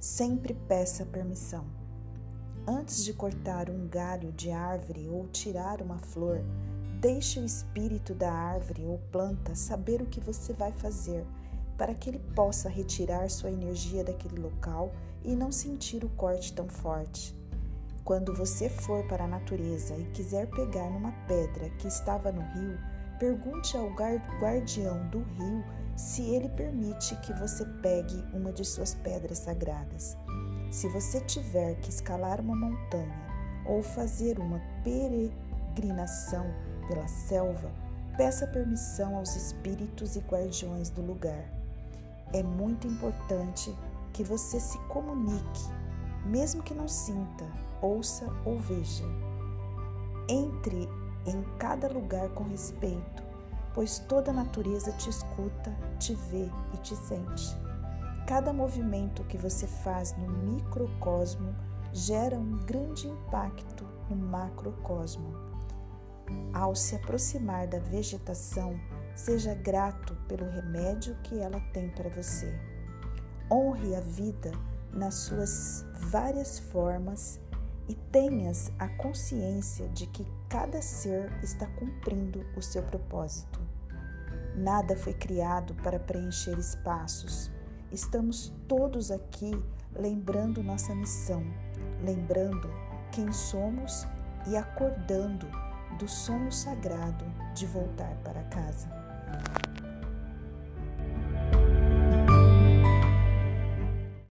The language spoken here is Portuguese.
Sempre peça permissão. Antes de cortar um galho de árvore ou tirar uma flor, deixe o espírito da árvore ou planta saber o que você vai fazer, para que ele possa retirar sua energia daquele local e não sentir o corte tão forte. Quando você for para a natureza e quiser pegar numa pedra que estava no rio, pergunte ao guardião do rio se ele permite que você pegue uma de suas pedras sagradas. Se você tiver que escalar uma montanha ou fazer uma peregrinação pela selva, peça permissão aos espíritos e guardiões do lugar. É muito importante que você se comunique, mesmo que não sinta, ouça ou veja. Entre em cada lugar com respeito pois toda a natureza te escuta, te vê e te sente. Cada movimento que você faz no microcosmo gera um grande impacto no macrocosmo. Ao se aproximar da vegetação, seja grato pelo remédio que ela tem para você. Honre a vida nas suas várias formas e tenhas a consciência de que cada ser está cumprindo o seu propósito. Nada foi criado para preencher espaços. Estamos todos aqui lembrando nossa missão, lembrando quem somos e acordando do sonho sagrado de voltar para casa.